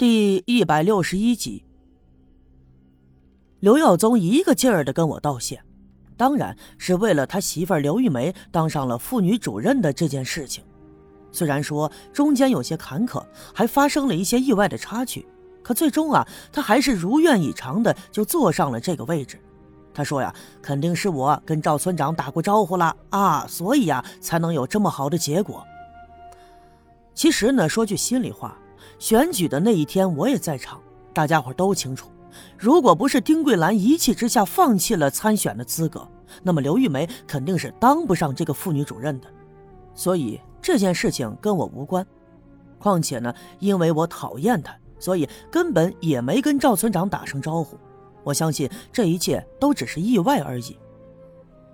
第一百六十一集，刘耀宗一个劲儿的跟我道谢，当然是为了他媳妇刘玉梅当上了妇女主任的这件事情。虽然说中间有些坎坷，还发生了一些意外的插曲，可最终啊，他还是如愿以偿的就坐上了这个位置。他说呀，肯定是我跟赵村长打过招呼了啊，所以呀，才能有这么好的结果。其实呢，说句心里话。选举的那一天，我也在场，大家伙都清楚。如果不是丁桂兰一气之下放弃了参选的资格，那么刘玉梅肯定是当不上这个妇女主任的。所以这件事情跟我无关。况且呢，因为我讨厌她，所以根本也没跟赵村长打声招呼。我相信这一切都只是意外而已。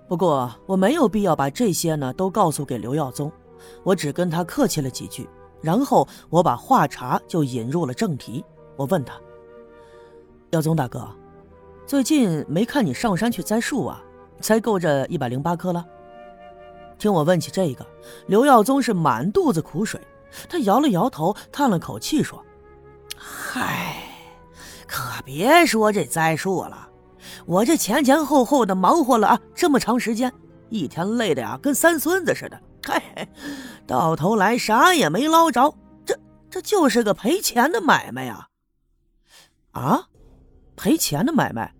不过我没有必要把这些呢都告诉给刘耀宗，我只跟他客气了几句。然后我把话茬就引入了正题。我问他：“耀宗大哥，最近没看你上山去栽树啊？才够这一百零八棵了？”听我问起这个，刘耀宗是满肚子苦水，他摇了摇头，叹了口气说：“嗨，可别说这栽树了，我这前前后后的忙活了啊这么长时间，一天累的呀跟三孙子似的。”嘿，到头来啥也没捞着，这这就是个赔钱的买卖呀！啊，赔钱的买卖？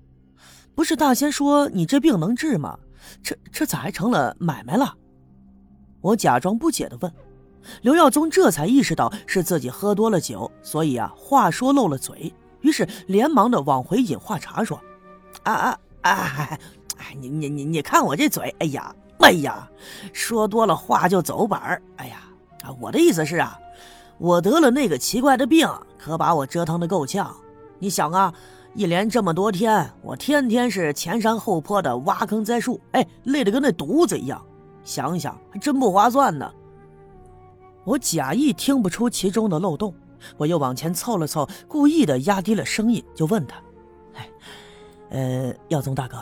不是大仙说你这病能治吗？这这咋还成了买卖了？我假装不解的问。刘耀宗这才意识到是自己喝多了酒，所以啊话说漏了嘴，于是连忙的往回引话茬说：“啊啊啊！哎，你你你你看我这嘴，哎呀！”哎呀，说多了话就走板儿。哎呀，啊，我的意思是啊，我得了那个奇怪的病，可把我折腾的够呛。你想啊，一连这么多天，我天天是前山后坡的挖坑栽树，哎，累得跟那犊子一样。想想还真不划算呢。我假意听不出其中的漏洞，我又往前凑了凑，故意的压低了声音，就问他：“哎，呃，耀宗大哥。”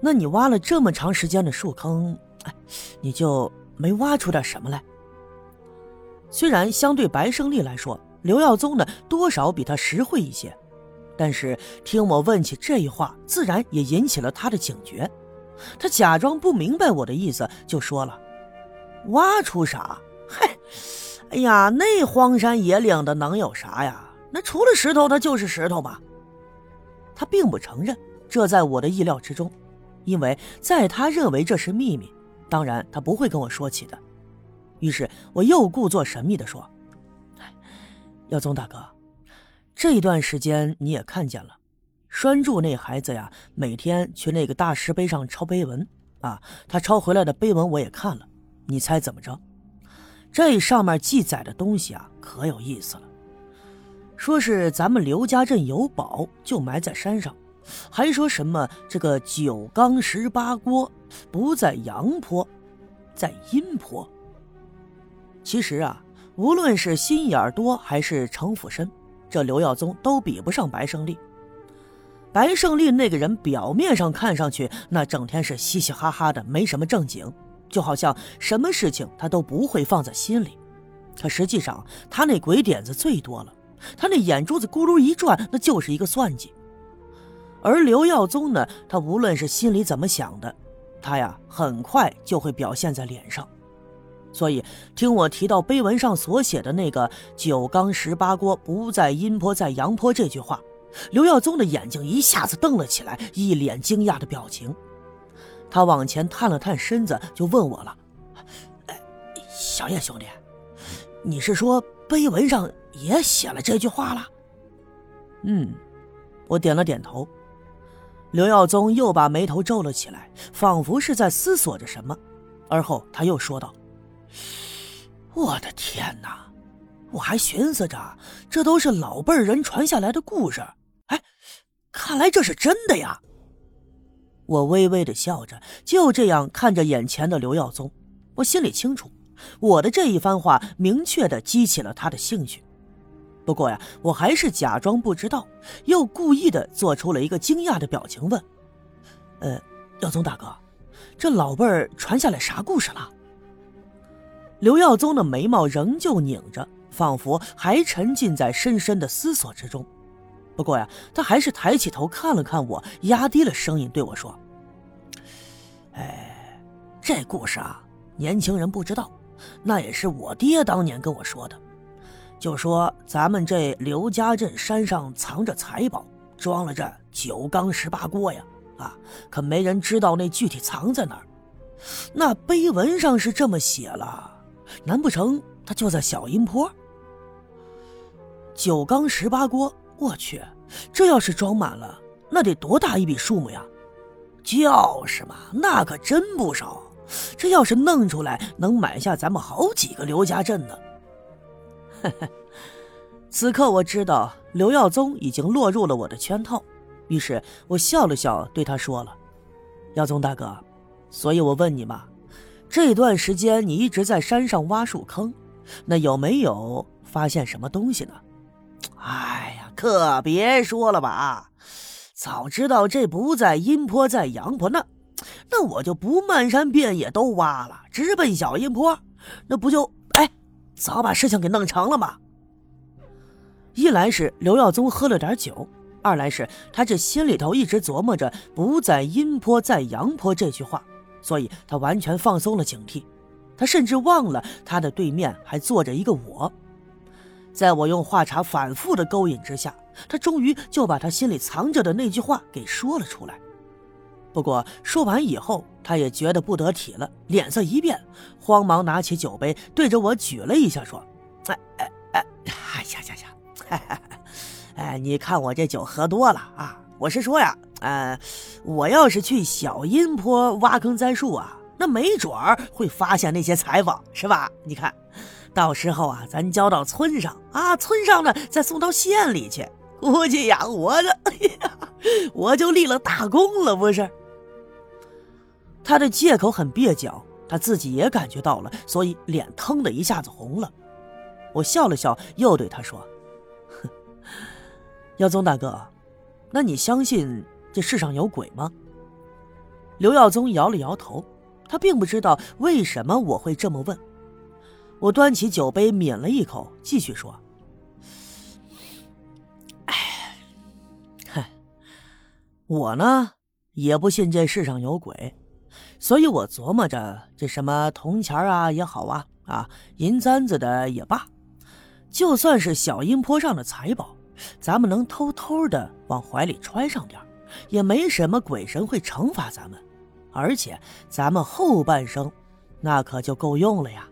那你挖了这么长时间的树坑，哎，你就没挖出点什么来？虽然相对白胜利来说，刘耀宗呢多少比他实惠一些，但是听我问起这一话，自然也引起了他的警觉。他假装不明白我的意思，就说了：“挖出啥？嗨，哎呀，那荒山野岭的能有啥呀？那除了石头，它就是石头嘛。”他并不承认，这在我的意料之中。因为在他认为这是秘密，当然他不会跟我说起的。于是我又故作神秘地说：“耀宗大哥，这一段时间你也看见了，拴柱那孩子呀，每天去那个大石碑上抄碑文啊。他抄回来的碑文我也看了，你猜怎么着？这上面记载的东西啊，可有意思了。说是咱们刘家镇有宝，就埋在山上。”还说什么这个九缸十八锅不在阳坡，在阴坡。其实啊，无论是心眼多还是城府深，这刘耀宗都比不上白胜利。白胜利那个人表面上看上去那整天是嘻嘻哈哈的，没什么正经，就好像什么事情他都不会放在心里。可实际上他那鬼点子最多了，他那眼珠子咕噜一转，那就是一个算计。而刘耀宗呢，他无论是心里怎么想的，他呀很快就会表现在脸上。所以听我提到碑文上所写的那个“九缸十八锅，不在阴坡在阳坡”这句话，刘耀宗的眼睛一下子瞪了起来，一脸惊讶的表情。他往前探了探身子，就问我了：“哎小叶兄弟，你是说碑文上也写了这句话了？”嗯，我点了点头。刘耀宗又把眉头皱了起来，仿佛是在思索着什么，而后他又说道：“我的天哪，我还寻思着这都是老辈人传下来的故事，哎，看来这是真的呀。”我微微的笑着，就这样看着眼前的刘耀宗，我心里清楚，我的这一番话明确的激起了他的兴趣。不过呀，我还是假装不知道，又故意的做出了一个惊讶的表情，问：“呃，耀宗大哥，这老辈儿传下来啥故事了？”刘耀宗的眉毛仍旧拧着，仿佛还沉浸在深深的思索之中。不过呀，他还是抬起头看了看我，压低了声音对我说：“哎，这故事啊，年轻人不知道，那也是我爹当年跟我说的。就说咱们这刘家镇山上藏着财宝，装了这九缸十八锅呀，啊，可没人知道那具体藏在哪儿。那碑文上是这么写了，难不成他就在小阴坡？九缸十八锅。”我去，这要是装满了，那得多大一笔数目呀！就是嘛，那可真不少。这要是弄出来，能买下咱们好几个刘家镇呢。此刻我知道刘耀宗已经落入了我的圈套，于是我笑了笑，对他说了：“耀宗大哥，所以我问你嘛，这段时间你一直在山上挖树坑，那有没有发现什么东西呢？”哎呀！可别说了吧，早知道这不在阴坡，在阳坡，那那我就不漫山遍野都挖了，直奔小阴坡，那不就，早把事情给弄成了嘛？一来是刘耀宗喝了点酒，二来是他这心里头一直琢磨着“不在阴坡，在阳坡”这句话，所以他完全放松了警惕，他甚至忘了他的对面还坐着一个我。在我用话茬反复的勾引之下，他终于就把他心里藏着的那句话给说了出来。不过说完以后，他也觉得不得体了，脸色一变，慌忙拿起酒杯对着我举了一下，说：“哎哎哎，哎呀呀呀，哎，你看我这酒喝多了啊！我是说呀，呃，我要是去小阴坡挖坑栽树啊，那没准儿会发现那些财宝，是吧？你看。”到时候啊，咱交到村上啊，村上呢再送到县里去，估计呀，我这我就立了大功了，不是？他的借口很蹩脚，他自己也感觉到了，所以脸腾的一下子红了。我笑了笑，又对他说：“ 耀宗大哥，那你相信这世上有鬼吗？”刘耀宗摇了摇头，他并不知道为什么我会这么问。我端起酒杯抿了一口，继续说：“ 哎，嗨，我呢也不信这世上有鬼，所以我琢磨着这什么铜钱啊也好啊，啊银簪子的也罢，就算是小阴坡上的财宝，咱们能偷偷的往怀里揣上点也没什么鬼神会惩罚咱们，而且咱们后半生那可就够用了呀。”